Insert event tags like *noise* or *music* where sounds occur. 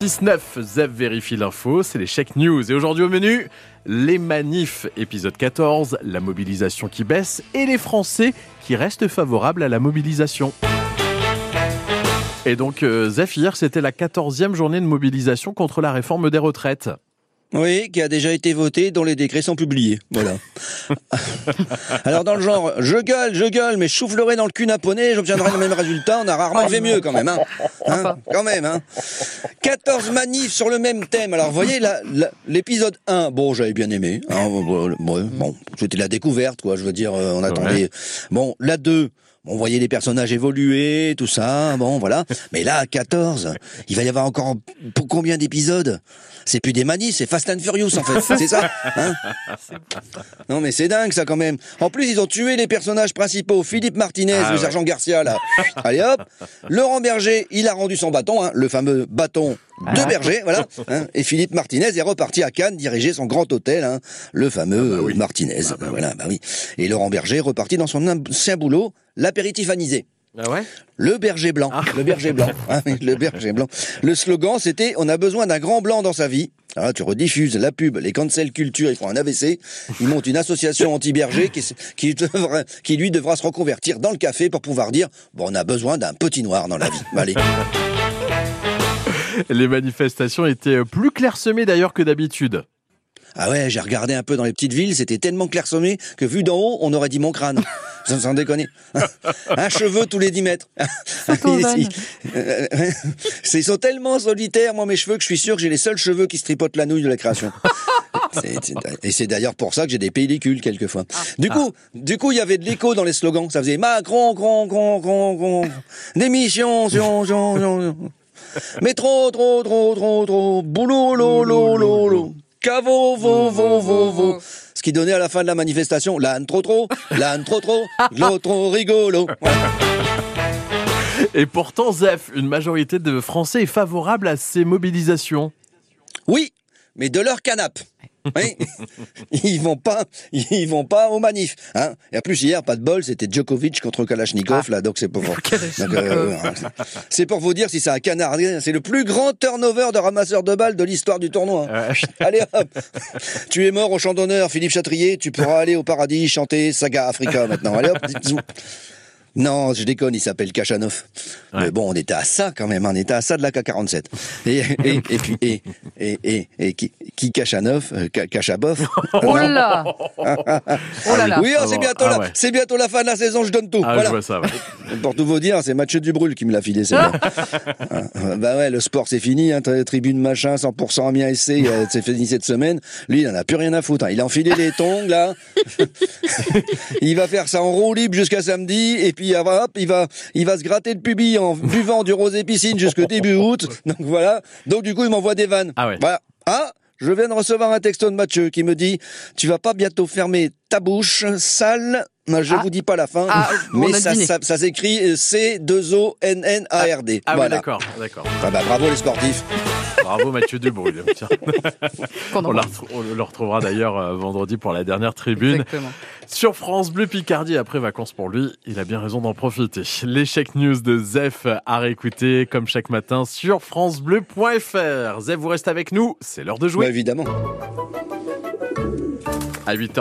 19, Zev vérifie l'info, c'est les Check News. Et aujourd'hui au menu, les manifs, épisode 14, la mobilisation qui baisse et les Français qui restent favorables à la mobilisation. Et donc, euh, Zef, hier, c'était la 14e journée de mobilisation contre la réforme des retraites. Oui, qui a déjà été voté, dont les décrets sont publiés. Voilà. *laughs* Alors dans le genre, je gueule, je gueule, mais je soufflerai dans le cul naponais, j'obtiendrai le même résultat. On a rarement fait mieux quand même, hein. Hein quand même, hein. 14 manifs sur le même thème. Alors vous voyez, l'épisode 1, bon, j'avais bien aimé. Hein, bon, c'était la découverte, quoi. Je veux dire, euh, on attendait. Bon, la 2 on voyait les personnages évoluer, tout ça, bon, voilà. Mais là, 14, il va y avoir encore pour combien d'épisodes? C'est plus des manies, c'est Fast and Furious, en fait. C'est ça, hein? Non, mais c'est dingue, ça, quand même. En plus, ils ont tué les personnages principaux. Philippe Martinez, ah le sergent Garcia, là. Allez, hop. Laurent Berger, il a rendu son bâton, hein, le fameux bâton de ah. Berger, voilà. *laughs* Hein. Et Philippe Martinez est reparti à Cannes diriger son grand hôtel, hein, le fameux ah bah Martinez. Ah bah voilà, bah oui. Et Laurent Berger est reparti dans son ancien boulot, l'apéritif anisé. Ah ouais? *laughs* Le berger blanc, le berger blanc, hein, le berger blann Le slogan, c'était "On a besoin d'un grand blanc dans sa vie". Alors tu rediffuses la pub, les cancel culture, ils font un AVC, ils montent une association anti-berger qui, qui, qui lui devra se reconvertir dans le café pour pouvoir dire "Bon, on a besoin d'un petit noir dans la vie". Allez. Les manifestations étaient plus clairsemées d'ailleurs que d'habitude. Ah ouais, j'ai regardé un peu dans les petites villes, c'était tellement clairsemé que vu d'en haut, on aurait dit mon crâne. *laughs* Sans déconner. *laughs* Un cheveu tous les 10 mètres. *laughs* Ils sont tellement solitaires, moi, mes cheveux, que je suis sûr que j'ai les seuls cheveux qui se tripotent la nouille de la création. Et c'est d'ailleurs pour ça que j'ai des pellicules quelquefois. Ah. Du coup, du coup, il y avait de l'écho dans les slogans. Ça faisait Macron, grand, grand, grand, grand, démission, *laughs* mais trop, trop, trop, trop, trop, boulot, lo, lo, lo, lo. Cavo, vo, vo, vo, vo. Ce qui donnait à la fin de la manifestation, l'âne trop trop, *laughs* l'âne trop trop, l'autre trop rigolo. Et pourtant, Zef, une majorité de Français est favorable à ces mobilisations. Oui, mais de leur canapé. Oui. *laughs* ils vont pas, ils vont pas aux manifs. Hein. Et en plus hier, pas de bol, c'était Djokovic contre Kalachnikov ah. là, donc c'est pour. *laughs* Euh, c'est pour vous dire si c'est un canard. C'est le plus grand turnover de ramasseur de balles de l'histoire du tournoi. Hein. *laughs* Allez hop, tu es mort au champ d'honneur, Philippe Chatrier. Tu pourras aller au paradis chanter Saga Africa maintenant. Allez hop. Non, je déconne, il s'appelle Kachanov. Mais bon, on était à ça quand même, on était à ça de la K-47. Et, et, et, puis, et, et, et, et qui, qui Kachanov, euh, Kachabov. *laughs* Oh là *laughs* Oh là là Oui, oh, c'est bientôt, ah, la, c'est bientôt la fin de la saison, je donne tout. Ah, voilà. je vois ça, ouais. *laughs* Pour tout vous dire, c'est Mathieu Dubrul qui me l'a filé, c'est bien. Ah, bah ouais, le sport c'est fini, hein, tribune machin, 100% Amiens SC, c'est fini cette semaine. Lui, il en a plus rien à foutre. Hein. Il a enfilé les tongs, là. il va faire ça en roue libre jusqu'à samedi, et puis hop, il va, il va se gratter le pubis en buvant du rosé piscine jusqu'au début août. Donc voilà. Donc du coup, il m'envoie des vannes. Ah ouais. Voilà. Ah, je viens de recevoir un texto de Mathieu qui me dit Tu vas pas bientôt fermer ta bouche, sale je ah. vous dis pas la fin, ah, mais ça, ça, s'écrit C2O-N-N-A-R-D. Ah, ah d'accord, d'accord. Ah bah, bravo les sportifs. Bravo Mathieu Dubrouille. *laughs* on, on, le retrouvera d'ailleurs euh, vendredi pour la dernière tribune. Exactement. Sur France Bleu Picardie, après vacances pour lui, il a bien raison d'en profiter. L'échec news de Zef à réécouter comme chaque matin sur francebleu.fr. Zef, vous restez avec nous, c'est l'heure de jouer. Bah, évidemment. À 8h.